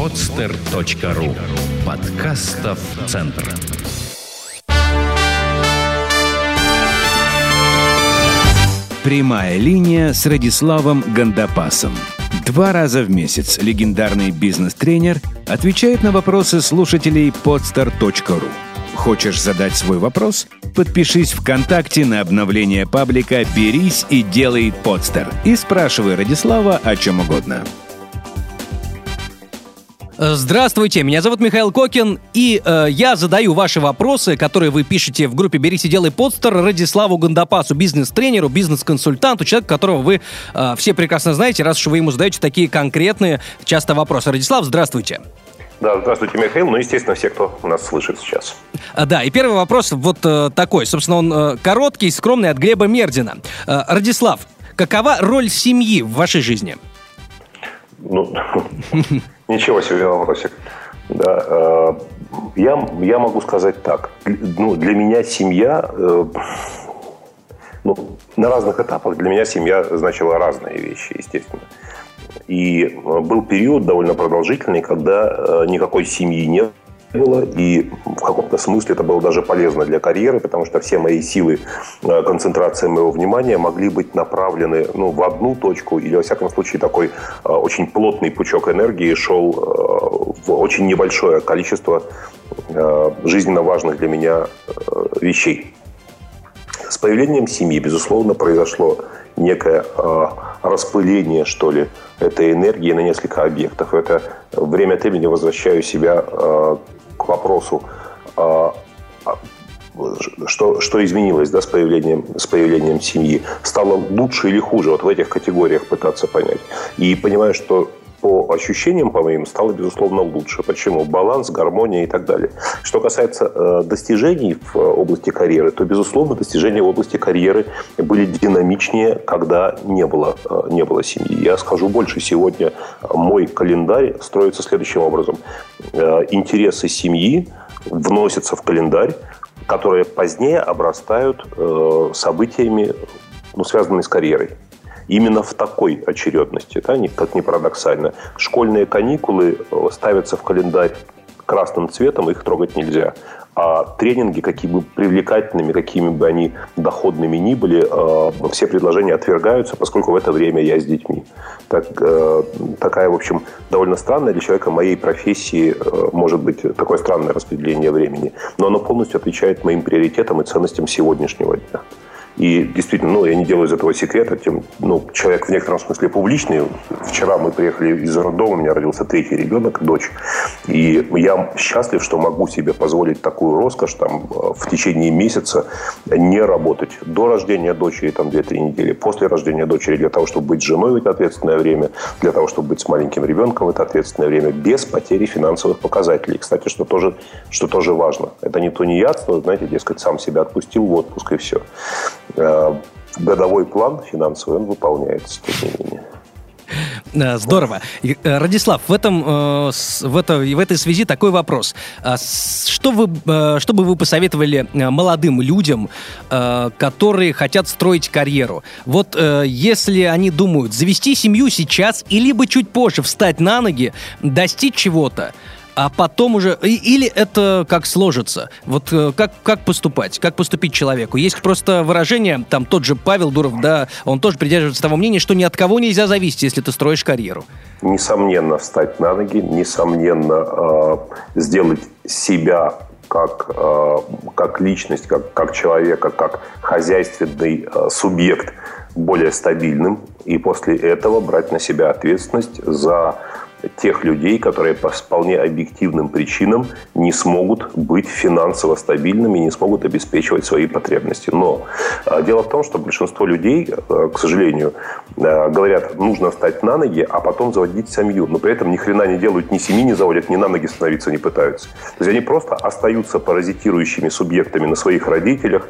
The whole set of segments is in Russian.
podster.ru Подкастов Центр. Прямая линия с Радиславом Гандапасом. Два раза в месяц легендарный бизнес-тренер отвечает на вопросы слушателей podster.ru. Хочешь задать свой вопрос? Подпишись ВКонтакте на обновление паблика «Берись и делай подстер» и спрашивай Радислава о чем угодно. Здравствуйте, меня зовут Михаил Кокин, и э, я задаю ваши вопросы, которые вы пишете в группе «Берите, делай подстер» Радиславу Гандапасу, бизнес-тренеру, бизнес-консультанту, человек, которого вы э, все прекрасно знаете, раз уж вы ему задаете такие конкретные, часто вопросы. Радислав, здравствуйте. Да, здравствуйте, Михаил. Ну, естественно, все, кто нас слышит сейчас. А, да, и первый вопрос вот э, такой. Собственно, он э, короткий, скромный, от Глеба Мердина. Э, Радислав, какова роль семьи в вашей жизни? Ну, ничего себе вопросик. Да, э, я, я могу сказать так. Ну, для меня семья... Э, ну, на разных этапах для меня семья значила разные вещи, естественно. И э, был период довольно продолжительный, когда никакой семьи не было, и в каком-то смысле это было даже полезно для карьеры, потому что все мои силы, э, концентрация моего внимания могли быть направлены ну, в одну точку, или, во всяком случае, такой очень плотный пучок энергии шел в очень небольшое количество жизненно важных для меня вещей. С появлением семьи, безусловно, произошло некое распыление, что ли, этой энергии на несколько объектов. Это время от времени возвращаю себя э, к вопросу, э, что, что изменилось да, с, появлением, с появлением семьи? Стало лучше или хуже? Вот в этих категориях пытаться понять. И понимаю, что по ощущениям, по моим, стало, безусловно, лучше. Почему? Баланс, гармония и так далее. Что касается э, достижений в области карьеры, то, безусловно, достижения в области карьеры были динамичнее, когда не было, э, не было семьи. Я скажу больше. Сегодня мой календарь строится следующим образом. Э, интересы семьи вносятся в календарь, которые позднее обрастают э, событиями, ну, связанными с карьерой именно в такой очередности, да, как ни парадоксально. Школьные каникулы э, ставятся в календарь красным цветом, их трогать нельзя. А тренинги, какими бы привлекательными, какими бы они доходными ни были, э, все предложения отвергаются, поскольку в это время я с детьми. Так, э, такая, в общем, довольно странная для человека моей профессии может быть такое странное распределение времени. Но оно полностью отвечает моим приоритетам и ценностям сегодняшнего дня. И действительно, ну, я не делаю из этого секрета, тем, ну, человек в некотором смысле публичный. Вчера мы приехали из роддома, у меня родился третий ребенок, дочь. И я счастлив, что могу себе позволить такую роскошь там, в течение месяца не работать до рождения дочери, там, 2-3 недели, после рождения дочери, для того, чтобы быть женой в это ответственное время, для того, чтобы быть с маленьким ребенком в это ответственное время, без потери финансовых показателей. Кстати, что тоже, что тоже важно. Это не то не я, знаете, дескать, сам себя отпустил в отпуск и все. Э, годовой план финансовый, он выполняется, тем не менее. Э, здорово. Э, Радислав, в, этом, в, это, в этой связи такой вопрос. А что, вы, что бы вы посоветовали молодым людям, которые хотят строить карьеру? Вот если они думают завести семью сейчас и либо чуть позже встать на ноги, достичь чего-то, а потом уже... Или это как сложится? Вот э, как, как поступать? Как поступить человеку? Есть просто выражение, там тот же Павел Дуров, да, он тоже придерживается того мнения, что ни от кого нельзя зависеть, если ты строишь карьеру. Несомненно, встать на ноги, несомненно, э, сделать себя как, э, как личность, как, как человека, как хозяйственный субъект более стабильным, и после этого брать на себя ответственность за тех людей, которые по вполне объективным причинам не смогут быть финансово стабильными, не смогут обеспечивать свои потребности. Но а, дело в том, что большинство людей, а, к сожалению, а, говорят, нужно встать на ноги, а потом заводить семью. Но при этом ни хрена не делают, ни семьи не заводят, ни на ноги становиться не пытаются. То есть они просто остаются паразитирующими субъектами на своих родителях,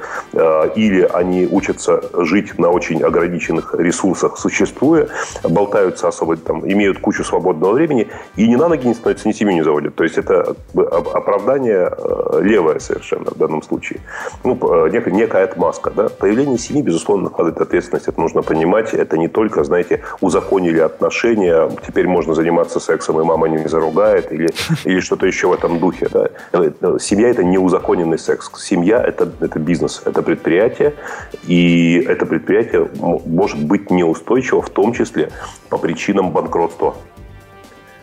или они учатся жить на очень ограниченных ресурсах существуя, болтаются особо, там, имеют кучу свободного времени, и ни на ноги не становятся, ни семью не заводят. То есть это оправдание э, левое совершенно в данном случае. Ну, некая, некая отмазка. Да? Появление семьи, безусловно, накладывает ответственность. Это нужно понимать. Это не только, знаете, узаконили отношения, теперь можно заниматься сексом, и мама не заругает, или, или что-то еще в этом духе. Да? Семья – это не узаконенный секс. Семья – это, это бизнес, это предприятие, и это предприятие может быть неустойчиво, в том числе по причинам банкротства.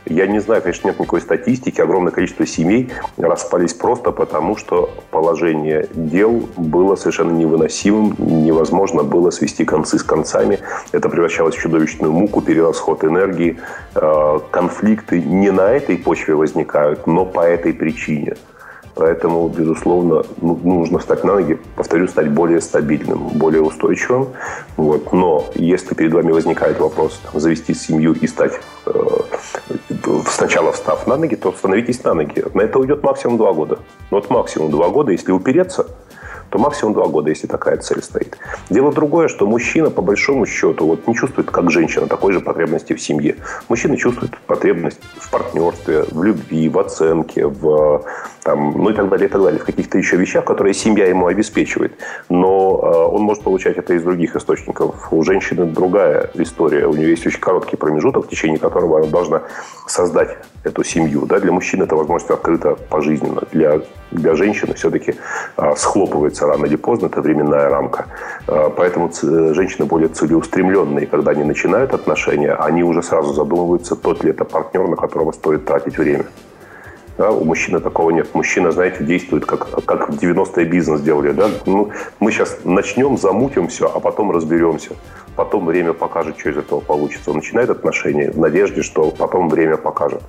Я не знаю, конечно, нет никакой статистики. Огромное количество семей распались просто потому, что положение дел было совершенно невыносимым. Невозможно было свести концы с концами. Это превращалось в чудовищную муку, перерасход энергии. Э, конфликты не на этой почве возникают, но по этой причине – Поэтому, безусловно, ну, нужно встать на ноги, повторю, стать более стабильным, более устойчивым. Вот. Но если перед вами возникает вопрос там, завести семью и стать э, сначала встав на ноги, то становитесь на ноги. На это уйдет максимум два года. Вот максимум два года, если упереться – то максимум два года, если такая цель стоит. Дело другое, что мужчина, по большому счету, вот не чувствует, как женщина, такой же потребности в семье. Мужчина чувствует потребность в партнерстве, в любви, в оценке, в там, ну и так далее, и так далее, в каких-то еще вещах, которые семья ему обеспечивает. Но э, он может получать это из других источников. У женщины другая история. У нее есть очень короткий промежуток, в течение которого она должна создать эту семью. Да? Для мужчин это возможность открыта пожизненно. Для, для женщины все-таки э, схлопывается рано или поздно, это временная рамка. Э, поэтому женщины более целеустремленные, когда они начинают отношения, они уже сразу задумываются, тот ли это партнер, на которого стоит тратить время. Да, у мужчины такого нет. Мужчина, знаете, действует как, как в 90-е бизнес делали. Да? Ну, мы сейчас начнем, замутим все, а потом разберемся. Потом время покажет, что из этого получится. Он начинает отношения в надежде, что потом время покажет.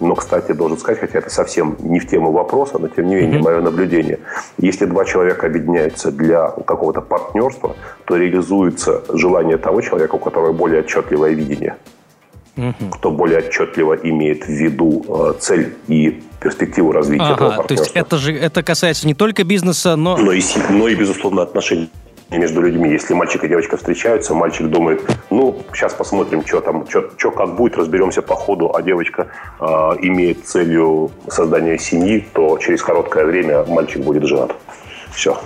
Но, кстати, должен сказать, хотя это совсем не в тему вопроса, но тем не менее, mm-hmm. мое наблюдение. Если два человека объединяются для какого-то партнерства, то реализуется желание того человека, у которого более отчетливое видение угу. кто более отчетливо имеет в виду э, цель и перспективу развития ага, этого партнерства. То есть это же это касается не только бизнеса, но... Но и, но и безусловно, отношений между людьми. Если мальчик и девочка встречаются, мальчик думает, ну, сейчас посмотрим, что там, что, как будет, разберемся по ходу, а девочка э, имеет целью создания семьи, то через короткое время мальчик будет женат. Все.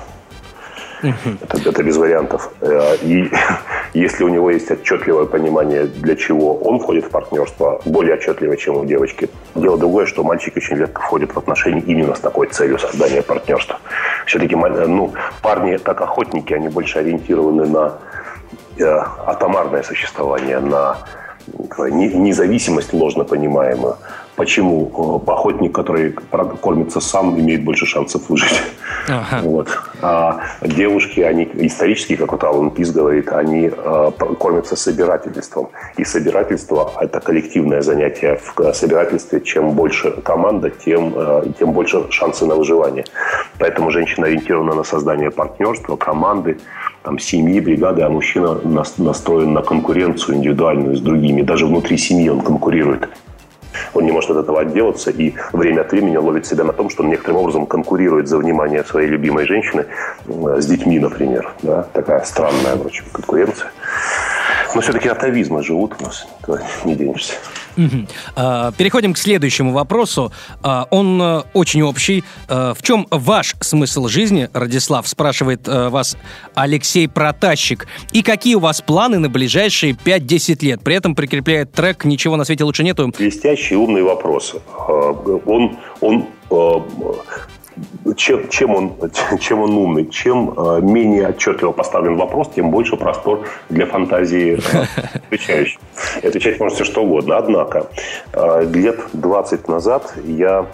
Это, это без вариантов. Э, и если у него есть отчетливое понимание, для чего он входит в партнерство, более отчетливое, чем у девочки. Дело другое, что мальчик очень редко входит в отношения именно с такой целью создания партнерства. Все-таки ну, парни, как охотники, они больше ориентированы на э, атомарное существование, на независимость ложно понимаемую. Почему э, охотник, который кормится сам, имеет больше шансов выжить? Ага. Вот. А девушки, они исторически, как вот Алан Пис говорит, они э, кормятся собирательством. И собирательство – это коллективное занятие. В собирательстве чем больше команда, тем, э, тем больше шансы на выживание. Поэтому женщина ориентирована на создание партнерства, команды, там, семьи, бригады, а мужчина настроен на конкуренцию индивидуальную с другими. Даже внутри семьи он конкурирует он не может от этого отделаться, и время от времени ловит себя на том, что он некоторым образом конкурирует за внимание своей любимой женщины с детьми, например. Да? Такая странная, в общем, конкуренция. Но все-таки атовизмы живут у нас, не денешься. Угу. Переходим к следующему вопросу. А, он э, очень общий. А, в чем ваш смысл жизни, Радислав, спрашивает э, вас Алексей Протащик. И какие у вас планы на ближайшие 5-10 лет? При этом прикрепляет трек «Ничего на свете лучше нету». Блестящий, умный вопрос. А, он, он чем, чем, он, чем он умный, чем э, менее отчетливо поставлен вопрос, тем больше простор для фантазии э, отвечающего. И отвечать можно все что угодно. Однако, э, лет 20 назад я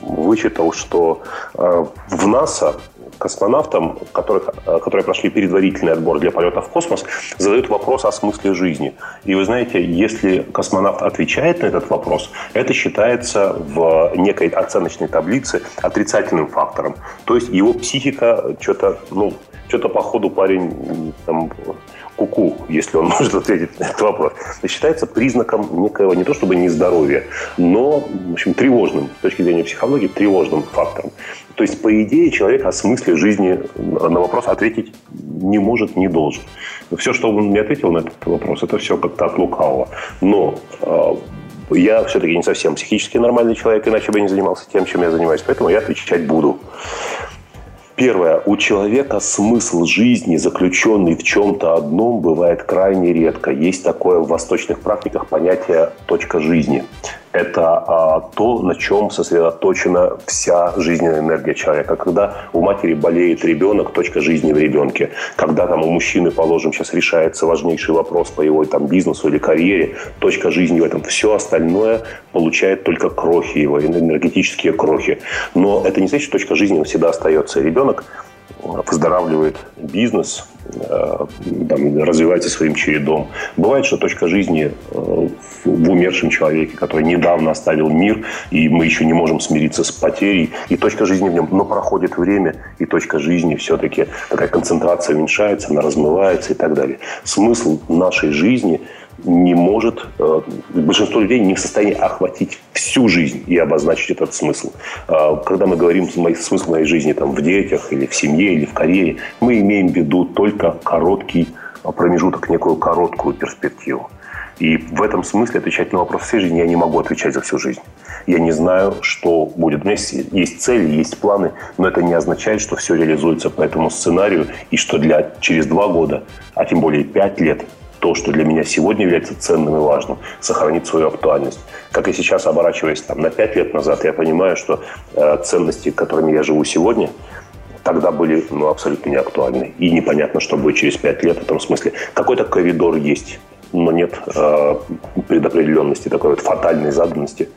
вычитал, что э, в НАСА космонавтам, которых, э, которые прошли предварительный отбор для полета в космос, задают вопрос о смысле жизни. И вы знаете, если космонавт отвечает на этот вопрос, это считается в некой оценочной таблице отрицательным фактором. То есть его психика что-то, ну, что-то по ходу парень там, куку, если он может ответить на этот вопрос, считается признаком некоего не то чтобы нездоровья, но, в общем, тревожным, с точки зрения психологии, тревожным фактором. То есть, по идее, человек о смысле жизни на вопрос ответить не может, не должен. Все, что он мне ответил на этот вопрос, это все как-то от лукавого. Но э, я все-таки не совсем психически нормальный человек, иначе бы я не занимался тем, чем я занимаюсь. Поэтому я отвечать буду. Первое. У человека смысл жизни, заключенный в чем-то одном, бывает крайне редко. Есть такое в восточных практиках понятие «точка жизни» это а, то, на чем сосредоточена вся жизненная энергия человека. Когда у матери болеет ребенок, точка жизни в ребенке. Когда там у мужчины, положим, сейчас решается важнейший вопрос по его там, бизнесу или карьере, точка жизни в этом. Все остальное получает только крохи его, энергетические крохи. Но это не значит, что точка жизни всегда остается. Ребенок выздоравливает бизнес, там, развивается своим чередом. Бывает, что точка жизни э, в умершем человеке, который недавно оставил мир, и мы еще не можем смириться с потерей, и точка жизни в нем, но проходит время, и точка жизни все-таки такая концентрация уменьшается, она размывается и так далее. Смысл нашей жизни – не может, э, большинство людей не в состоянии охватить всю жизнь и обозначить этот смысл. Э, когда мы говорим смысл моей жизни там, в детях или в семье или в карьере, мы имеем в виду только короткий промежуток, некую короткую перспективу. И в этом смысле отвечать на вопрос всей жизни я не могу отвечать за всю жизнь. Я не знаю, что будет. У меня есть цели, есть планы, но это не означает, что все реализуется по этому сценарию и что для через два года, а тем более пять лет, то, что для меня сегодня является ценным и важным, сохранит свою актуальность. Как и сейчас, оборачиваясь там, на пять лет назад, я понимаю, что э, ценности, которыми я живу сегодня, тогда были ну, абсолютно не актуальны. И непонятно, что будет через пять лет в этом смысле. Какой-то коридор есть, но нет э, предопределенности, такой вот фатальной заданности.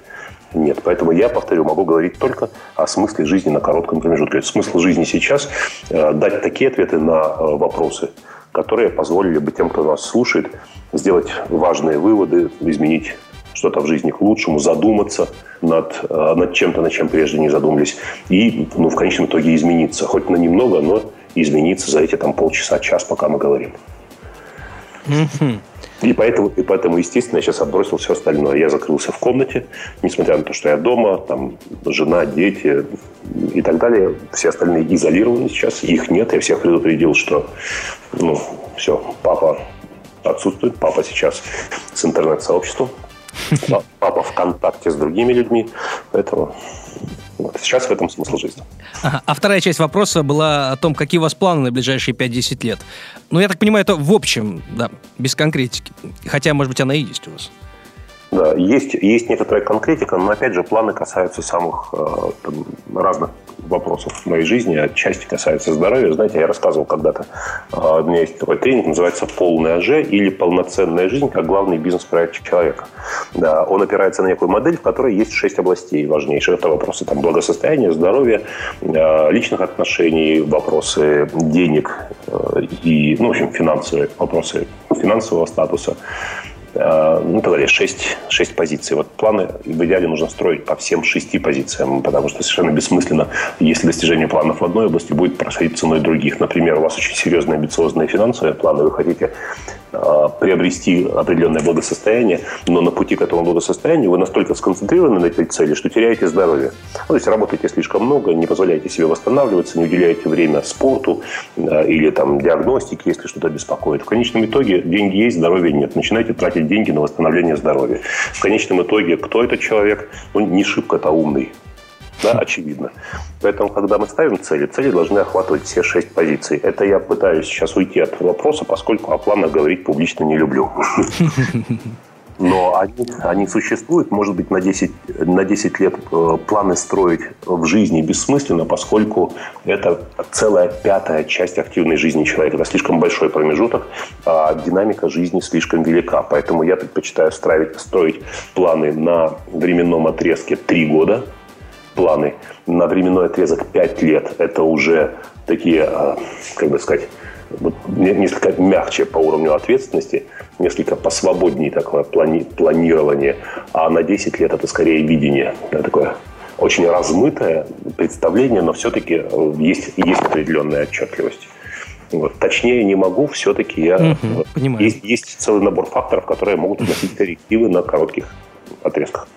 Нет, поэтому я, повторю, могу говорить только о смысле жизни на коротком промежутке. Смысл жизни сейчас э, – дать такие ответы на э, вопросы – которые позволили бы тем, кто нас слушает, сделать важные выводы, изменить что-то в жизни к лучшему, задуматься над, э, над чем-то, над чем прежде не задумались, и ну, в конечном итоге измениться. Хоть на немного, но измениться за эти там полчаса, час, пока мы говорим. Mm-hmm. И поэтому, и поэтому, естественно, я сейчас отбросил все остальное. Я закрылся в комнате, несмотря на то, что я дома, там жена, дети и так далее. Все остальные изолированы сейчас, их нет. Я всех предупредил, что ну, все, папа отсутствует, папа сейчас с интернет-сообществом, папа в контакте с другими людьми. Поэтому. Сейчас в этом смысл жизни. Ага. А вторая часть вопроса была о том, какие у вас планы на ближайшие 5-10 лет. Ну, я так понимаю, это в общем, да, без конкретики. Хотя, может быть, она и есть у вас. Да, есть, есть некоторая конкретика, но опять же планы касаются самых э, там, разных вопросов в моей жизни, отчасти касаются здоровья. Знаете, я рассказывал когда-то, э, у меня есть такой тренинг, называется «Полная Ж» или «Полноценная жизнь как главный бизнес-проект человека». Да, он опирается на некую модель, в которой есть шесть областей важнейших. Это вопросы там, благосостояния, здоровья, э, личных отношений, вопросы денег и, ну, в общем, финансовые вопросы финансового статуса, ну, так далее, 6, 6 позиций. Вот планы в идеале нужно строить по всем шести позициям, потому что совершенно бессмысленно, если достижение планов в одной области будет происходить ценой других. Например, у вас очень серьезные амбициозные финансовые планы, вы хотите Э, приобрести определенное благосостояние, но на пути к этому благосостоянию вы настолько сконцентрированы на этой цели, что теряете здоровье. Ну, то есть работаете слишком много, не позволяете себе восстанавливаться, не уделяете время спорту э, или там, диагностике, если что-то беспокоит. В конечном итоге деньги есть, здоровья нет. Начинаете тратить деньги на восстановление здоровья. В конечном итоге кто этот человек? Ну, не шибко-то умный да, очевидно. Поэтому, когда мы ставим цели, цели должны охватывать все шесть позиций. Это я пытаюсь сейчас уйти от вопроса, поскольку о планах говорить публично не люблю. Но они, они существуют, может быть, на 10, на 10 лет э, планы строить в жизни бессмысленно, поскольку это целая пятая часть активной жизни человека. Это слишком большой промежуток, а динамика жизни слишком велика. Поэтому я предпочитаю строить, строить планы на временном отрезке 3 года – планы на временной отрезок 5 лет. Это уже такие, а, как бы сказать, несколько мягче по уровню ответственности, несколько посвободнее такое плани планирование, а на 10 лет это скорее видение, да, такое очень размытое представление, но все-таки э, есть, есть определенная отчетливость. Вот. Точнее не могу, все-таки я... Угу, понимаю. Есть, есть целый набор факторов, которые могут вносить коррективы на коротких отрезках.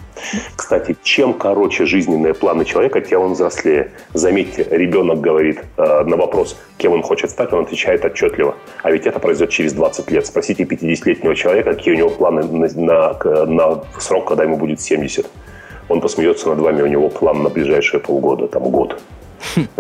Кстати, чем короче жизненные планы человека, тем он взрослее. Заметьте, ребенок говорит э, на вопрос, кем он хочет стать, он отвечает отчетливо. А ведь это произойдет через 20 лет. Спросите 50-летнего человека, какие у него планы на, на, на срок, когда ему будет 70. Он посмеется над вами, у него план на ближайшие полгода, там год.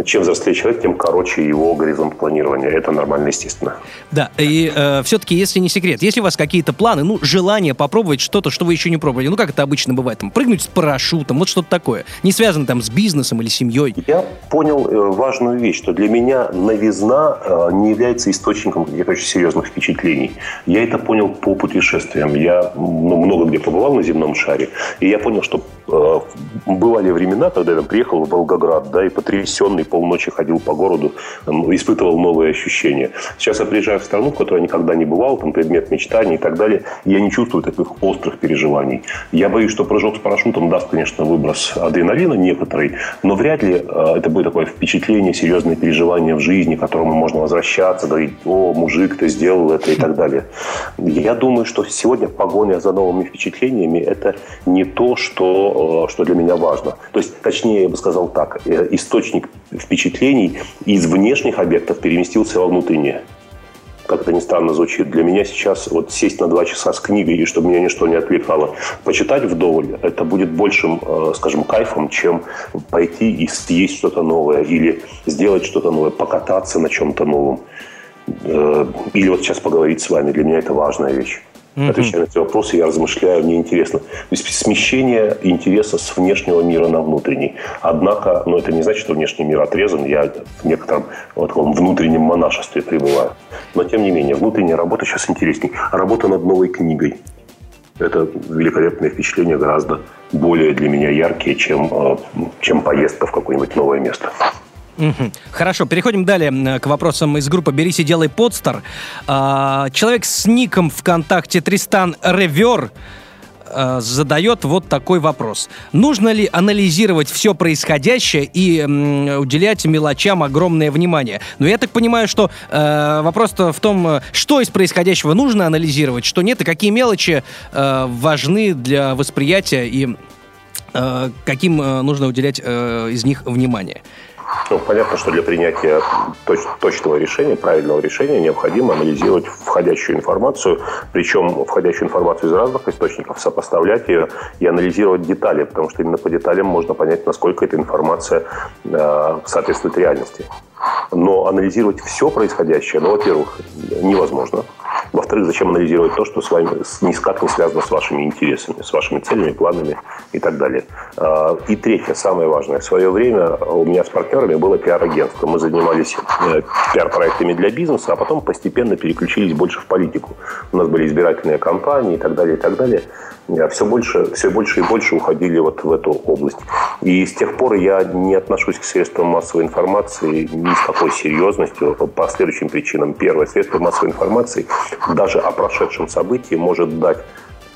Чем взрослее человек, тем короче его горизонт планирования. Это нормально, естественно. Да, и э, все-таки, если не секрет, если у вас какие-то планы, ну, желание попробовать что-то, что вы еще не пробовали, ну, как это обычно бывает, там, прыгнуть с парашютом, вот что-то такое, не связано там с бизнесом или семьей. Я понял э, важную вещь, что для меня новизна э, не является источником каких-то очень серьезных впечатлений. Я это понял по путешествиям. Я ну, много где побывал на земном шаре, и я понял, что э, бывали времена, когда я там, приехал в Волгоград, да, и потрясен потрясенный, полночи ходил по городу, испытывал новые ощущения. Сейчас я приезжаю в страну, в которой я никогда не бывал, там предмет мечтаний и так далее, и я не чувствую таких острых переживаний. Я боюсь, что прыжок с парашютом даст, конечно, выброс адреналина некоторый, но вряд ли э, это будет такое впечатление, серьезные переживания в жизни, к которому можно возвращаться, говорить, о, мужик, ты сделал это и так далее. Я думаю, что сегодня погоня за новыми впечатлениями – это не то, что, э, что для меня важно. То есть, точнее, я бы сказал так, э, источник впечатлений из внешних объектов переместился во внутренние. Как это ни странно звучит, для меня сейчас вот сесть на два часа с книгой, и чтобы меня ничто не отвлекало, почитать вдоволь, это будет большим, э, скажем, кайфом, чем пойти и съесть что-то новое или сделать что-то новое, покататься на чем-то новом. Э, или вот сейчас поговорить с вами. Для меня это важная вещь mm-hmm. отвечая на эти вопросы, я размышляю, мне интересно. То есть смещение интереса с внешнего мира на внутренний. Однако, ну, это не значит, что внешний мир отрезан. Я в некотором вот таком внутреннем монашестве пребываю. Но, тем не менее, внутренняя работа сейчас интересней. Работа над новой книгой. Это великолепное впечатление, гораздо более для меня яркие, чем, э, чем поездка в какое-нибудь новое место. Хорошо, переходим далее к вопросам из группы «Берись и делай подстер». А, человек с ником ВКонтакте Тристан Ревер а, задает вот такой вопрос. Нужно ли анализировать все происходящее и м, уделять мелочам огромное внимание? Но я так понимаю, что э, вопрос-то в том, что из происходящего нужно анализировать, что нет, и какие мелочи э, важны для восприятия и э, каким э, нужно уделять э, из них внимание. Ну, понятно, что для принятия точ точного решения, правильного решения необходимо анализировать входящую информацию, причем входящую информацию из разных источников, сопоставлять ее и анализировать детали, потому что именно по деталям можно понять, насколько эта информация э, соответствует реальности. Но анализировать все происходящее, ну, во-первых, невозможно. Во-вторых, зачем анализировать то, что с вами никак не связано с вашими интересами, с вашими целями, планами и так далее. А, и третье, самое важное. В свое время у меня с партнерами было пиар-агентство. Мы занимались э, пиар-проектами для бизнеса, а потом постепенно переключились больше в политику. У нас были избирательные кампании и так далее, и так далее. Все больше, все больше и больше уходили вот в эту область. И с тех пор я не отношусь к средствам массовой информации ни с какой серьезностью по следующим причинам. Первое, средство массовой информации даже о прошедшем событии может дать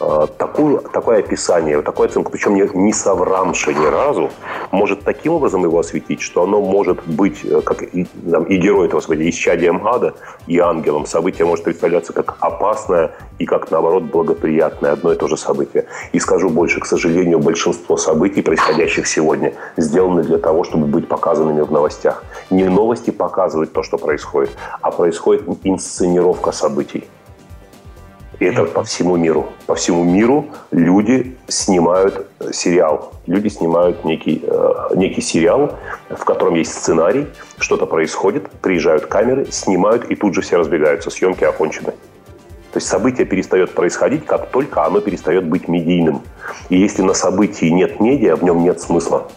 э, такую, такое описание, такую оценку, причем не, не соврамши ни разу, может таким образом его осветить, что оно может быть, э, как и, там, и герой этого события, исчадием ада и ангелом. Событие может представляться как опасное и как, наоборот, благоприятное одно и то же событие. И скажу больше, к сожалению, большинство событий, происходящих сегодня, сделаны для того, чтобы быть показанными в новостях. Не новости показывают то, что происходит, а происходит инсценировка событий. И это по всему миру. По всему миру люди снимают сериал. Люди снимают некий, э, некий сериал, в котором есть сценарий, что-то происходит, приезжают камеры, снимают, и тут же все разбегаются. Съемки окончены. То есть событие перестает происходить, как только оно перестает быть медийным. И если на событии нет медиа, в нем нет смысла.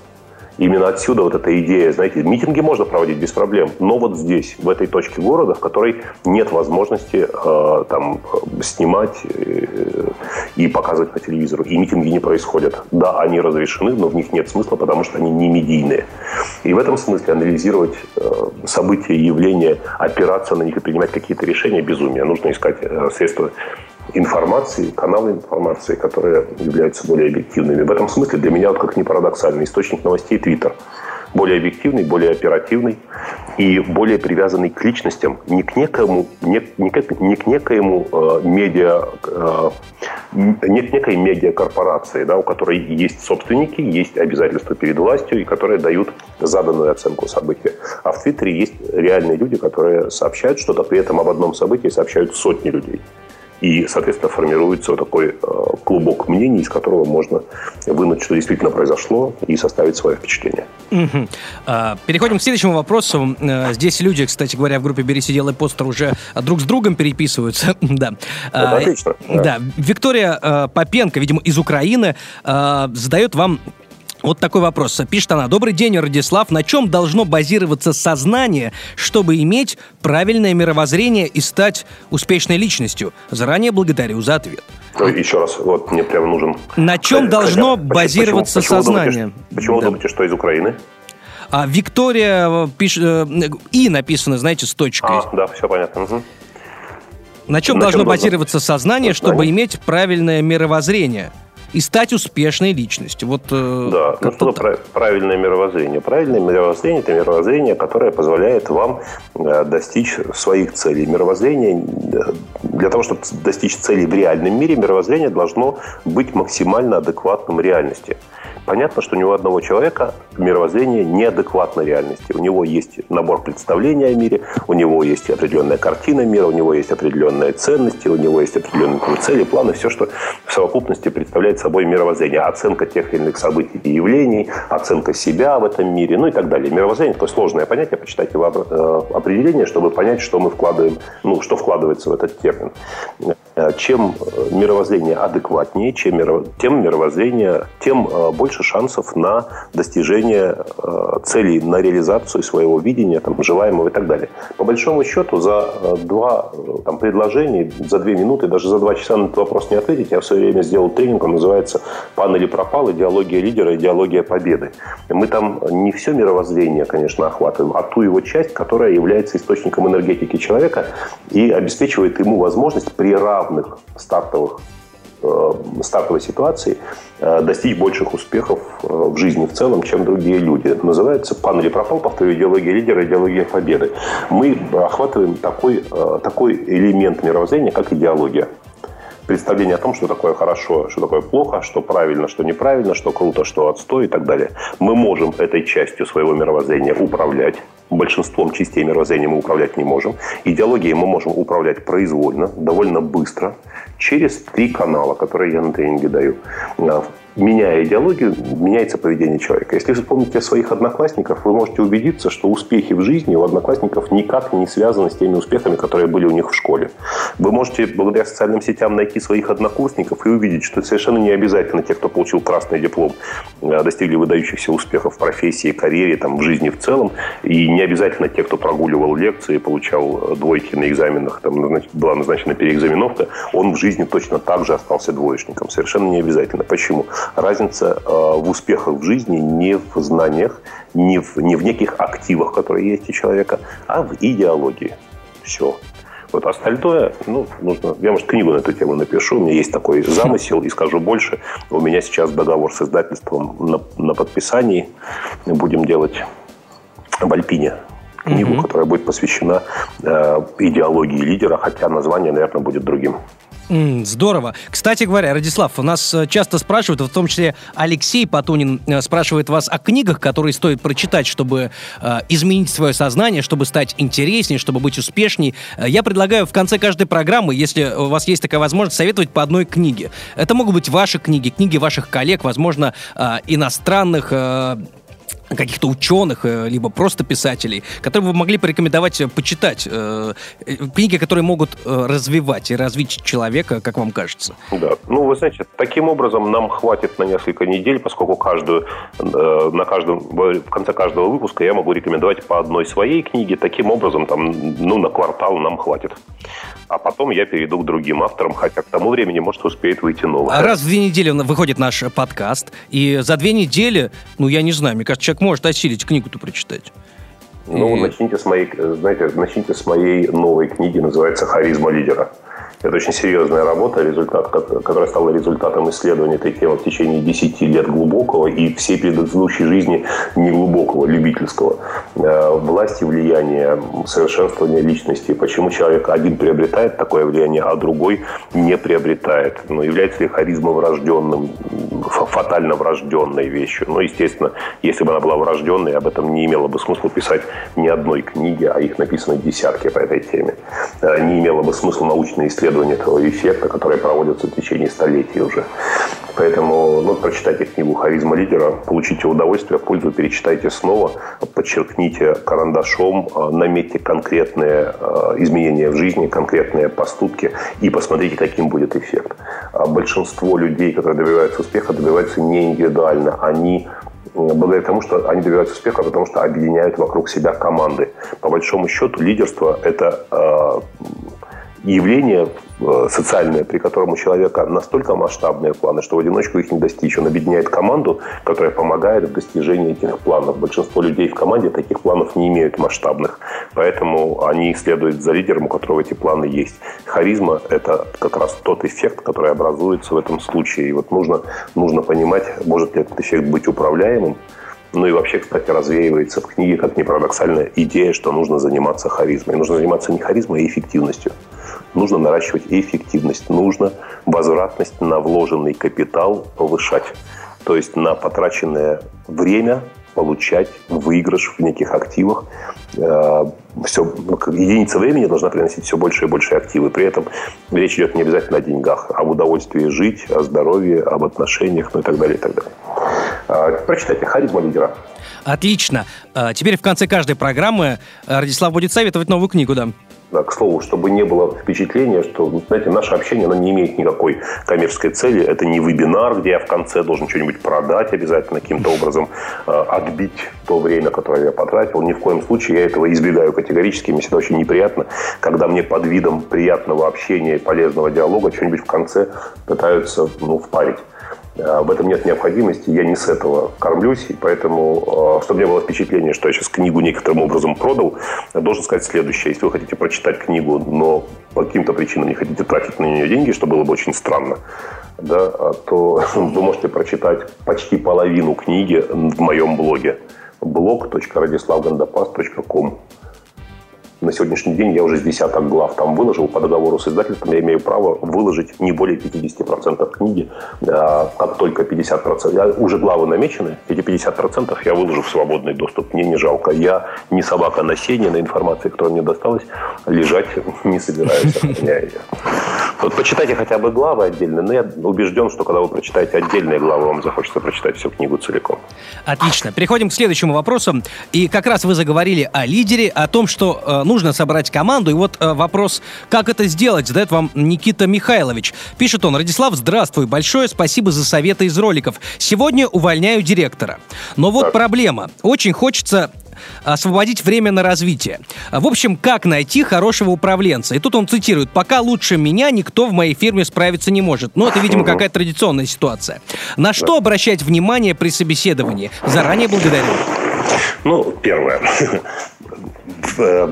Именно отсюда вот эта идея, знаете, митинги можно проводить без проблем, но вот здесь, в этой точке города, в которой нет возможности э, там снимать э, и показывать по телевизору, и митинги не происходят. Да, они разрешены, но в них нет смысла, потому что они не медийные. И в этом смысле анализировать э, события, явления, опираться на них и принимать какие-то решения – безумие. Нужно искать э, средства информации, каналы информации, которые являются более объективными. В этом смысле для меня, вот как ни парадоксально, источник новостей – Твиттер. более объективный, более оперативный и более привязанный к личностям, не к некому, не, не, к, не к некоему э, медиа, э, не к некой медиакорпорации, да, у которой есть собственники, есть обязательства перед властью и которые дают заданную оценку события. А в Твиттере есть реальные люди, которые сообщают что-то, при этом об одном событии сообщают сотни людей. И, соответственно, формируется вот такой э, клубок мнений, из которого можно вынуть, что действительно произошло, и составить свое впечатление. Угу. Переходим к следующему вопросу. А, здесь люди, кстати говоря, в группе «Бери, сидел и постер» уже друг с другом переписываются. да. Это а, отлично. Да. да. Виктория а, Попенко, видимо, из Украины, задает вам вот такой вопрос. Пишет она. Добрый день, Радислав. На чем должно базироваться сознание, чтобы иметь правильное мировоззрение и стать успешной личностью? Заранее благодарю за ответ. Ну, еще раз, вот мне прямо нужен... На чем должно почему, базироваться почему, почему сознание? Думаете, почему да. думаете, что из Украины? А Виктория э, пишет... Э, и написано, знаете, с точкой. А, да, все понятно. Угу. На чем На должно чем базироваться сознание, чтобы иметь правильное мировоззрение? И стать успешной личностью. Вот, э, да, ну что так. правильное мировоззрение? Правильное мировоззрение – это мировоззрение, которое позволяет вам э, достичь своих целей. Мировоззрение, э, для того, чтобы достичь целей в реальном мире, мировоззрение должно быть максимально адекватным реальности. Понятно, что ни у одного человека мировоззрение неадекватно реальности. У него есть набор представлений о мире, у него есть определенная картина мира, у него есть определенные ценности, у него есть определенные цели, планы, все, что в совокупности представляет собой мировоззрение. Оценка тех или иных событий и явлений, оценка себя в этом мире, ну и так далее. Мировоззрение – такое сложное понятие, почитайте его э, определение, чтобы понять, что мы вкладываем, ну, что вкладывается в этот термин. Э, чем мировоззрение адекватнее, чем тем мировоззрение, тем э, больше шансов на достижение э, целей, на реализацию своего видения, там, желаемого и так далее. По большому счету, за два там, предложения, за две минуты, даже за два часа на этот вопрос не ответить. Я в свое время сделал тренинг, он называется «Пан или пропал. Идеология лидера. Идеология победы». Мы там не все мировоззрение, конечно, охватываем, а ту его часть, которая является источником энергетики человека и обеспечивает ему возможность при равных стартовых э, стартовой ситуации э, достичь больших успехов э, в жизни в целом, чем другие люди. Это называется «Пан или пропал», повторю, идеология лидера, идеология победы. Мы охватываем такой, такой элемент мировоззрения, как идеология. Представление о том, что такое хорошо, что такое плохо, что правильно, что неправильно, что круто, что отстой и так далее. Мы можем этой частью своего мировоззрения управлять, большинством частей мировоззрения мы управлять не можем. Идеологией мы можем управлять произвольно, довольно быстро, через три канала, которые я на тренинге даю. Меняя идеологию, меняется поведение человека. Если вспомните своих одноклассников, вы можете убедиться, что успехи в жизни у одноклассников никак не связаны с теми успехами, которые были у них в школе. Вы можете благодаря социальным сетям найти своих однокурсников и увидеть, что совершенно не обязательно те, кто получил красный диплом, э, достигли выдающихся успехов в профессии, карьере, там, в жизни в целом. И не обязательно те, кто прогуливал лекции, получал двойки на экзаменах, там была назначена переэкзаменовка, он в жизни точно так же остался двоечником. Совершенно не обязательно. Почему? Разница э, в успехах в жизни не в знаниях, не в, не в неких активах, которые есть у человека, а в идеологии. Все. Вот остальное, ну, нужно... Я, может, книгу на эту тему напишу. У меня есть такой замысел, и скажу больше. У меня сейчас договор с издательством на, на подписании. Будем делать в Альпине книгу, угу. которая будет посвящена э, идеологии лидера, хотя название, наверное, будет другим. Здорово. Кстати говоря, Радислав, у нас э, часто спрашивают, в том числе Алексей Патунин э, спрашивает вас о книгах, которые стоит прочитать, чтобы э, изменить свое сознание, чтобы стать интереснее, чтобы быть успешней. Э, я предлагаю в конце каждой программы, если у вас есть такая возможность, советовать по одной книге. Это могут быть ваши книги, книги ваших коллег, возможно, э, иностранных э, каких-то ученых, э, либо просто писателей, которые вы могли порекомендовать э, почитать. Э, книги, которые могут развивать и развить человека, как вам кажется. Да. Ну, вы знаете, таким образом нам хватит на несколько недель, поскольку каждую, на каждом, в конце каждого выпуска я могу рекомендовать по одной своей книге. Таким образом, там, ну, на квартал нам хватит. А потом я перейду к другим авторам, хотя к тому времени, может, успеет выйти новое. А раз в две недели выходит наш подкаст, и за две недели, ну, я не знаю, мне кажется, человек может осилить книгу-то прочитать. Ну, и... начните с моей, знаете, начните с моей новой книги, называется «Харизма лидера». Это очень серьезная работа, результат, которая стала результатом исследования этой темы в течение 10 лет глубокого и всей предыдущей жизни неглубокого, любительского. Э, власть и влияние, совершенствование личности. Почему человек один приобретает такое влияние, а другой не приобретает? Ну, является ли харизма врожденным, фатально врожденной вещью? Ну, естественно, если бы она была врожденной, об этом не имело бы смысла писать ни одной книги, а их написано десятки по этой теме. Э, не имело бы смысла научные исследования этого эффекта, которые проводятся в течение столетий уже. Поэтому ну, прочитайте книгу «Харизма лидера», получите удовольствие, пользу перечитайте снова, подчеркните карандашом, э, наметьте конкретные э, изменения в жизни, конкретные поступки и посмотрите, каким будет эффект. А большинство людей, которые добиваются успеха, добиваются не индивидуально. Они благодаря тому, что они добиваются успеха, потому что объединяют вокруг себя команды. По большому счету, лидерство – это э, явление э, социальное, при котором у человека настолько масштабные планы, что в одиночку их не достичь. Он объединяет команду, которая помогает в достижении этих планов. Большинство людей в команде таких планов не имеют масштабных, поэтому они следуют за лидером, у которого эти планы есть. Харизма – это как раз тот эффект, который образуется в этом случае. И вот нужно, нужно понимать, может ли этот эффект быть управляемым, ну и вообще, кстати, развеивается в книге, как ни парадоксально, идея, что нужно заниматься харизмой. Нужно заниматься не харизмой, а эффективностью нужно наращивать эффективность, нужно возвратность на вложенный капитал повышать. То есть на потраченное время получать выигрыш в неких активах. Э, все, ну, единица времени должна приносить все больше и больше активы. При этом речь идет не обязательно о деньгах, а об удовольствии жить, о здоровье, об отношениях, ну и так далее, и так далее. Э, прочитайте «Харизма лидера». Отлично. Э, теперь в конце каждой программы Радислав будет советовать новую книгу, да? Да, к слову, чтобы не было впечатления, что, знаете, наше общение, оно не имеет никакой коммерческой цели. Это не вебинар, где я в конце должен что-нибудь продать обязательно, каким-то образом э, отбить то время, которое я потратил. Ни в коем случае я этого избегаю категорически. Мне всегда очень неприятно, когда мне под видом приятного общения и полезного диалога что-нибудь в конце пытаются ну, впарить. Э, в этом нет необходимости, я не с этого кормлюсь, и поэтому, э, чтобы не было впечатления, что я сейчас книгу некоторым образом продал, я должен сказать следующее. Если вы хотите прочитать книгу, но по каким-то причинам не хотите тратить на нее деньги, что было бы очень странно, да, то вы можете прочитать почти половину книги в моем блоге blog.radislavgandapас.com на сегодняшний день я уже с десяток глав там выложил. По договору с издательством я имею право выложить не более 50% книги. Как только 50%, я, уже главы намечены, эти 50% я выложу в свободный доступ. Мне не жалко. Я не собака на сене, на информации, которая мне досталась, лежать не собираюсь. Вот почитайте хотя бы главы отдельно, но я убежден, что когда вы прочитаете отдельные главы, вам захочется прочитать всю книгу целиком. Отлично. Переходим к следующему вопросу. И как раз вы заговорили о лидере, о том, что э, нужно собрать команду. И вот э, вопрос, как это сделать, задает вам Никита Михайлович. Пишет он, Радислав, здравствуй, большое спасибо за советы из роликов. Сегодня увольняю директора. Но вот так. проблема. Очень хочется освободить время на развитие. В общем, как найти хорошего управленца? И тут он цитирует, пока лучше меня никто в моей фирме справиться не может. Ну, это, видимо, какая-то традиционная ситуация. На что обращать внимание при собеседовании? Заранее благодарю. Ну, первое.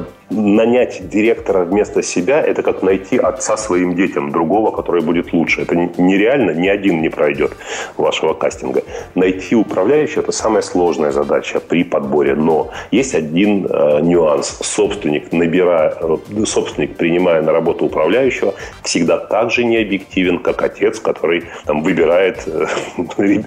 Нанять директора вместо себя – это как найти отца своим детям, другого, который будет лучше. Это нереально, ни один не пройдет вашего кастинга. Найти управляющего – это самая сложная задача при подборе. Но есть один э, нюанс. Собственник, набирая, э, собственник, принимая на работу управляющего, всегда так же необъективен, как отец, который там, выбирает э,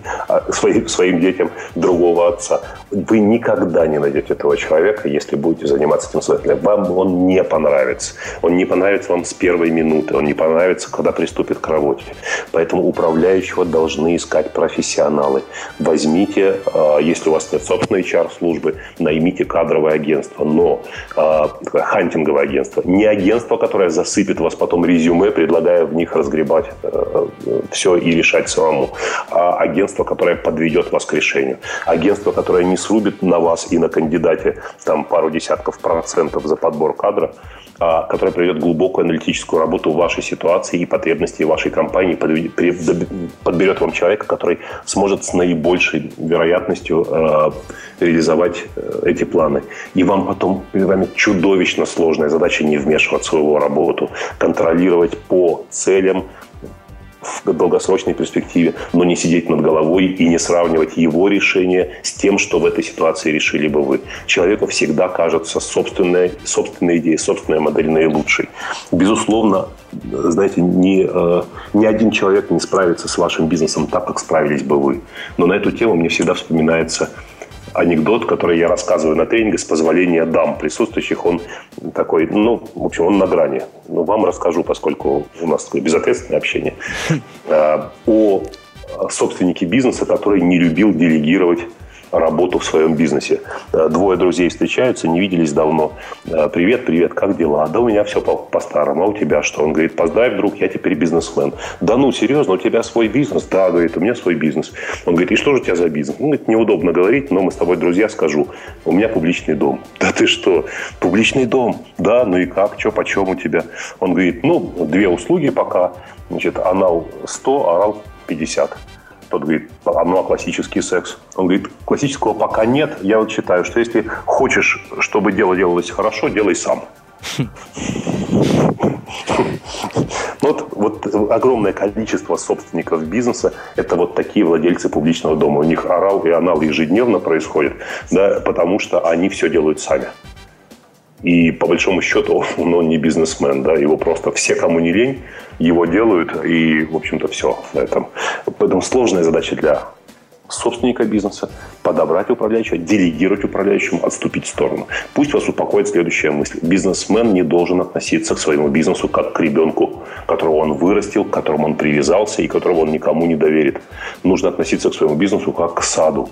своим, своим детям другого отца. Вы никогда не найдете этого человека, если будете заниматься этим самостоятельно вам он не понравится. Он не понравится вам с первой минуты, он не понравится, когда приступит к работе. Поэтому управляющего должны искать профессионалы. Возьмите, а, если у вас нет собственной HR-службы, наймите кадровое агентство, но а, хантинговое агентство. Не агентство, которое засыпет вас потом резюме, предлагая в них разгребать э, все и решать самому, а агентство, которое подведет вас к решению. Агентство, которое не срубит на вас и на кандидате там пару десятков процентов за подбор кадра, а, которая проведет глубокую аналитическую работу в вашей ситуации и потребности вашей компании, подберет вам человека, который сможет с наибольшей вероятностью а, реализовать э, эти планы. И вам потом перед вами чудовищно сложная задача не вмешиваться в его работу, контролировать по целям, в долгосрочной перспективе, но не сидеть над головой и не сравнивать его решение с тем, что в этой ситуации решили бы вы. Человеку всегда кажется собственная, собственная идея, собственная модель наилучшей. Безусловно, знаете, ни, э, ни один человек не справится с вашим бизнесом так, как справились бы вы. Но на эту тему мне всегда вспоминается анекдот, который я рассказываю на тренинге с позволения дам присутствующих. Он такой, ну, в общем, он на грани. Но вам расскажу, поскольку у нас такое безответственное общение, э, о собственнике бизнеса, который не любил делегировать работу в своем бизнесе. Э, двое друзей встречаются, не виделись давно. Э, привет, привет, как дела? Да у меня все по-старому, а у тебя что? Он говорит, поздравь, друг, я теперь бизнесмен. Да ну, серьезно, у тебя свой бизнес? Да, говорит, у меня свой бизнес. Он говорит, и что же у тебя за бизнес? Ну, говорит, неудобно говорить, но мы с тобой друзья, скажу. У меня публичный дом. Да ты что? Публичный дом? Да, ну и как? Что, почем у тебя? Он говорит, ну, две услуги пока. Значит, анал 100, орал 50. Тот говорит, ну а классический секс? Он говорит, классического пока нет. Я вот считаю, что если хочешь, чтобы дело делалось хорошо, делай сам. Вот, вот огромное количество собственников бизнеса – это вот такие владельцы публичного дома. У них орал и анал ежедневно происходит, да, потому что они все делают сами. И по большому счету он, он не бизнесмен, да, его просто все, кому не лень, его делают, и, в общем-то, все на этом. Поэтому сложная задача для собственника бизнеса, подобрать управляющего, делегировать управляющему, отступить в сторону. Пусть вас успокоит следующая мысль. Бизнесмен не должен относиться к своему бизнесу как к ребенку, которого он вырастил, к которому он привязался и которого он никому не доверит. Нужно относиться к своему бизнесу как к саду.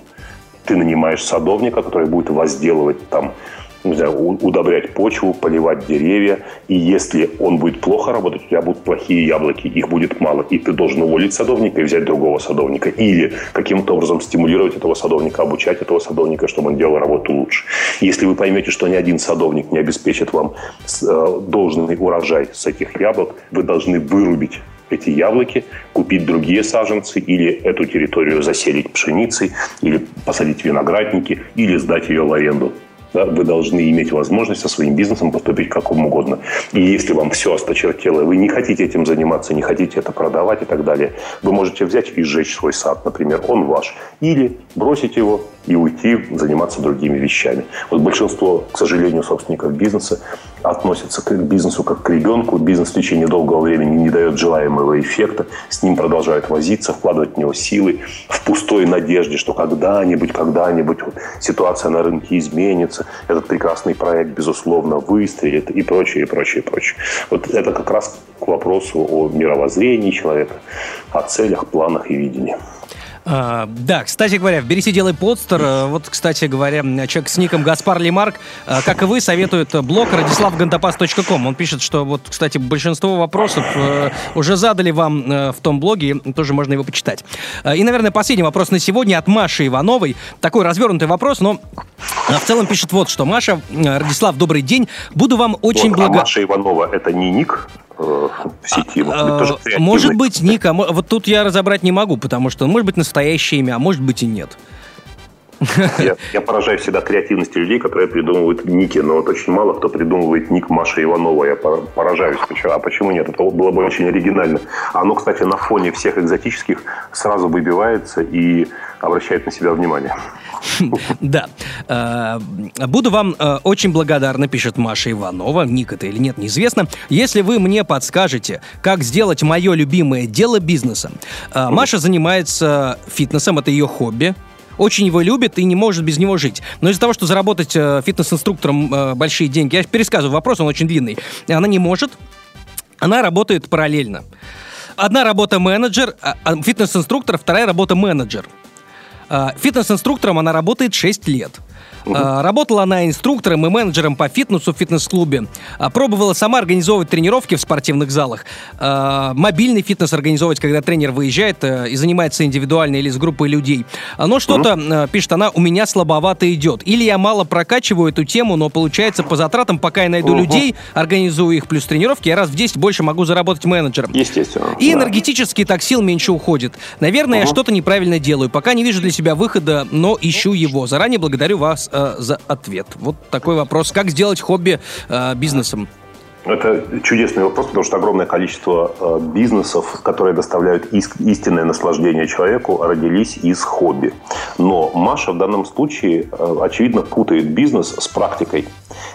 Ты нанимаешь садовника, который будет возделывать там не знаю, удобрять почву, поливать деревья. И если он будет плохо работать, у тебя будут плохие яблоки, их будет мало. И ты должен уволить садовника и взять другого садовника. Или каким-то образом стимулировать этого садовника, обучать этого садовника, чтобы он делал работу лучше. Если вы поймете, что ни один садовник не обеспечит вам э, должный урожай с этих яблок, вы должны вырубить эти яблоки, купить другие саженцы или эту территорию заселить пшеницей, или посадить виноградники, или сдать ее в аренду. Да, вы должны иметь возможность со своим бизнесом поступить как вам угодно. И если вам все осточертело, вы не хотите этим заниматься, не хотите это продавать и так далее, вы можете взять и сжечь свой сад, например, он ваш. Или бросить его и уйти заниматься другими вещами. Вот большинство, к сожалению, собственников бизнеса относятся к бизнесу как к ребенку. Бизнес в течение долгого времени не дает желаемого эффекта. С ним продолжают возиться, вкладывать в него силы в пустой надежде, что когда-нибудь, когда-нибудь вот, ситуация на рынке изменится, этот прекрасный проект, безусловно, выстрелит и прочее, и прочее, и прочее. Вот это как раз к вопросу о мировоззрении человека, о целях, планах и видении. А, да, кстати говоря, в «Берите, делай подстер». Э, вот, кстати говоря, человек с ником Гаспар Лемарк, э, как и вы, советует блог радиславгандапас.ком. Он пишет, что вот, кстати, большинство вопросов э, уже задали вам в том блоге, тоже можно его почитать. И, наверное, последний вопрос на сегодня от Маши Ивановой. Такой развернутый вопрос, но в целом пишет вот что. Маша, Радислав, добрый день. Буду вам очень вот, благодарен. А Маша Иванова – это не ник? В сети. А, может быть, Ника. Вот тут я разобрать не могу, потому что может быть настоящее имя, а может быть и нет. Я, я поражаюсь всегда креативности людей, которые придумывают ники, но вот очень мало кто придумывает ник Маша Иванова. Я поражаюсь, почему, а почему нет? Это было бы очень оригинально. Оно, кстати, на фоне всех экзотических сразу выбивается и обращает на себя внимание. Да. Э, буду вам э, очень благодарна, пишет Маша Иванова. Ник это или нет, неизвестно. Если вы мне подскажете, как сделать мое любимое дело бизнесом. Э, Маша занимается фитнесом, это ее хобби очень его любит и не может без него жить. Но из-за того, что заработать фитнес-инструктором большие деньги, я пересказываю вопрос, он очень длинный, она не может, она работает параллельно. Одна работа менеджер, а, а, фитнес-инструктор, вторая работа менеджер – а, фитнес-инструктором она работает 6 лет. Угу. Работала она инструктором и менеджером по фитнесу в фитнес-клубе. Пробовала сама организовывать тренировки в спортивных залах. Мобильный фитнес организовывать, когда тренер выезжает э, и занимается индивидуально или с группой людей. Но что-то, угу. пишет она, у меня слабовато идет. Или я мало прокачиваю эту тему, но получается по затратам, пока я найду угу. людей, организую их плюс тренировки, я раз в 10 больше могу заработать менеджером. Естественно. И да. энергетически так сил меньше уходит. Наверное, угу. я что-то неправильно делаю. Пока не вижу для себя выхода, но ищу его. Заранее благодарю вас э, за ответ. Вот такой вопрос. Как сделать хобби э, бизнесом? Это чудесный вопрос, потому что огромное количество э, бизнесов, которые доставляют истинное наслаждение человеку, родились из хобби. Но Маша в данном случае, э, очевидно, путает бизнес с практикой.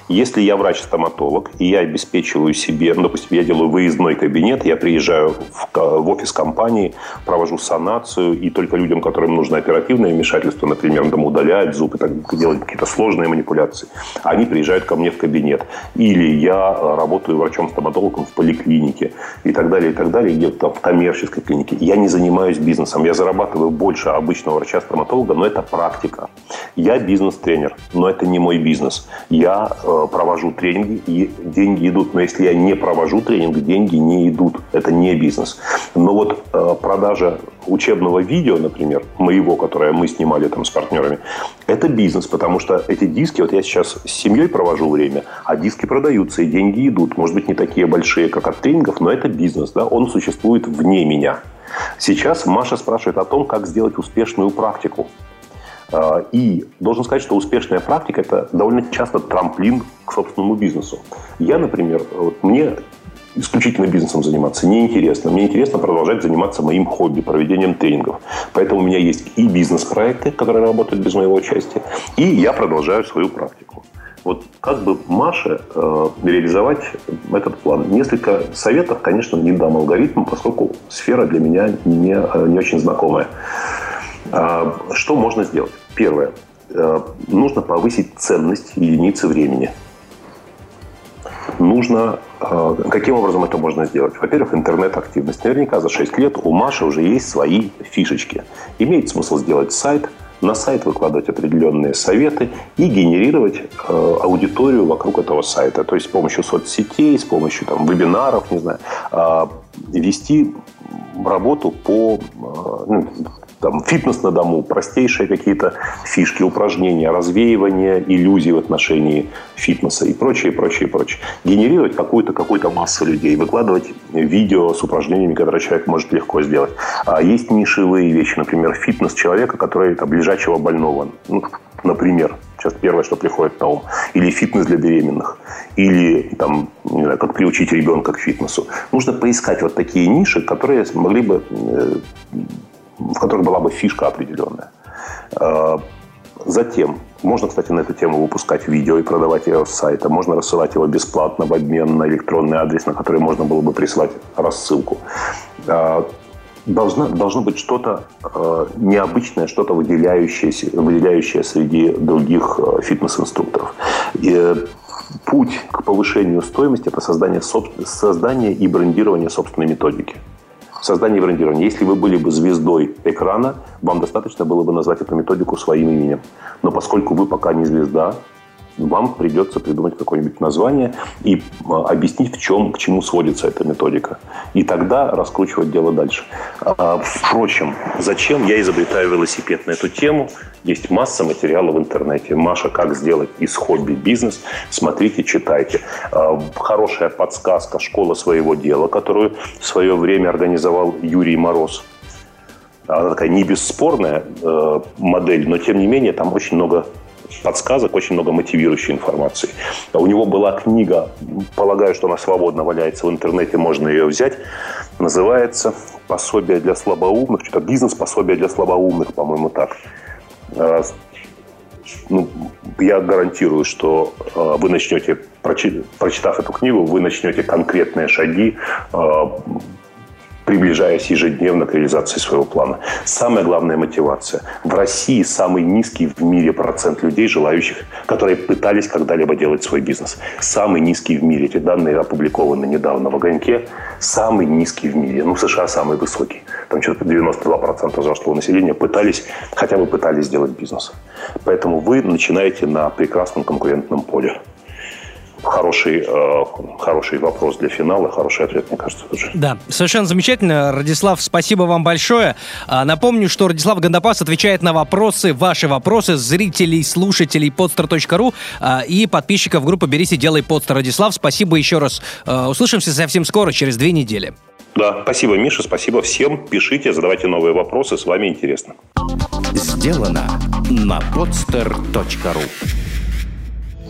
Если я врач-стоматолог, и я обеспечиваю себе, ну, допустим, я делаю выездной кабинет, я приезжаю в, в офис компании, провожу санацию, и только людям, которым нужно оперативное вмешательство, например, там удалять зуб и делать какие-то сложные манипуляции, они приезжают ко мне в кабинет. Или я работаю врачом-стоматологом в поликлинике и так далее, и так далее, где-то в коммерческой клинике. Я не занимаюсь бизнесом, я зарабатываю больше обычного врача-стоматолога, но это практика. Я бизнес-тренер, но это не мой бизнес. Я Э, провожу тренинги, и деньги идут. Но если я не провожу тренинги, деньги не идут. Это не бизнес. Но вот э, продажа учебного видео, например, моего, которое мы снимали там с партнерами, это бизнес, потому что эти диски, вот я сейчас с семьей провожу время, а диски продаются, и деньги идут. Может быть, не такие большие, как от тренингов, но это бизнес, да, он существует вне меня. Сейчас Маша спрашивает о том, как сделать успешную практику. А, и должен сказать, что успешная практика – это довольно часто трамплин к собственному бизнесу. Я, например, вот мне исключительно бизнесом заниматься неинтересно. Мне интересно продолжать заниматься моим хобби, проведением тренингов. Поэтому у меня есть и бизнес-проекты, которые работают без моего участия, и я продолжаю свою практику. Вот как бы Маше э, реализовать этот план? Несколько советов, конечно, не дам алгоритм, поскольку сфера для меня не, э, не очень знакомая. А, что можно сделать? Первое. Э, нужно повысить ценность единицы времени. Нужно... Э, каким образом это можно сделать? Во-первых, интернет-активность. Наверняка за 6 лет у Маши уже есть свои фишечки. Имеет смысл сделать сайт, на сайт выкладывать определенные советы и генерировать э, аудиторию вокруг этого сайта. То есть с помощью соцсетей, с помощью там, вебинаров, не знаю, э, вести работу по э, ну, там, фитнес на дому, простейшие какие-то фишки, упражнения, развеивание иллюзий в отношении фитнеса и прочее, прочее, прочее. Генерировать какую-то какую массу людей, выкладывать видео с упражнениями, которые человек может легко сделать. А есть нишевые вещи, например, фитнес человека, который там, лежачего больного. Ну, например, сейчас первое, что приходит на ум. Или фитнес для беременных. Или там, не знаю, как приучить ребенка к фитнесу. Нужно поискать вот такие ниши, которые могли бы э, в которых была бы фишка определенная. Э, затем, можно, кстати, на эту тему выпускать видео и продавать его с сайта. Можно рассылать его бесплатно в обмен на электронный адрес, на который можно было бы прислать рассылку. Э, должно, должно быть что-то э, необычное, что-то выделяющееся, выделяющее среди других э, фитнес-инструкторов. И, э, путь к повышению стоимости – это создание, создание и брендирование собственной методики создание брендирования. Если вы были бы звездой экрана, вам достаточно было бы назвать эту методику своим именем. Но поскольку вы пока не звезда, вам придется придумать какое-нибудь название и а, объяснить, в чем, к чему сводится эта методика. И тогда раскручивать дело дальше. А, впрочем, зачем я изобретаю велосипед на эту тему? Есть масса материала в интернете. Маша, как сделать из хобби бизнес? Смотрите, читайте. А, хорошая подсказка «Школа своего дела», которую в свое время организовал Юрий Мороз. Она такая не бесспорная э, модель, но тем не менее там очень много подсказок, очень много мотивирующей информации. У него была книга, полагаю, что она свободно валяется в интернете, можно ее взять. Называется «Пособие для слабоумных», что-то «Бизнес-пособие для слабоумных», по-моему, так. А, ну, я гарантирую, что э, вы начнете, прочитав эту книгу, вы начнете конкретные шаги э, приближаясь ежедневно к реализации своего плана. Самая главная мотивация. В России самый низкий в мире процент людей, желающих которые пытались когда-либо делать свой бизнес. Самый низкий в мире. Эти данные опубликованы недавно в огоньке. Самый низкий в мире. Ну, в США самый высокий. Там что-то 92% взрослого населения пытались, хотя бы пытались сделать бизнес. Поэтому вы начинаете на прекрасном конкурентном поле хороший, э, хороший вопрос для финала, хороший ответ, мне кажется, тоже. Да, совершенно замечательно. Радислав, спасибо вам большое. А, напомню, что Радислав Гандапас отвечает на вопросы, ваши вопросы зрителей, слушателей podster.ru а, и подписчиков группы «Берись и делай подстер». Радислав, спасибо еще раз. А, услышимся совсем скоро, через две недели. Да, спасибо, Миша, спасибо всем. Пишите, задавайте новые вопросы, с вами интересно. Сделано на podster.ru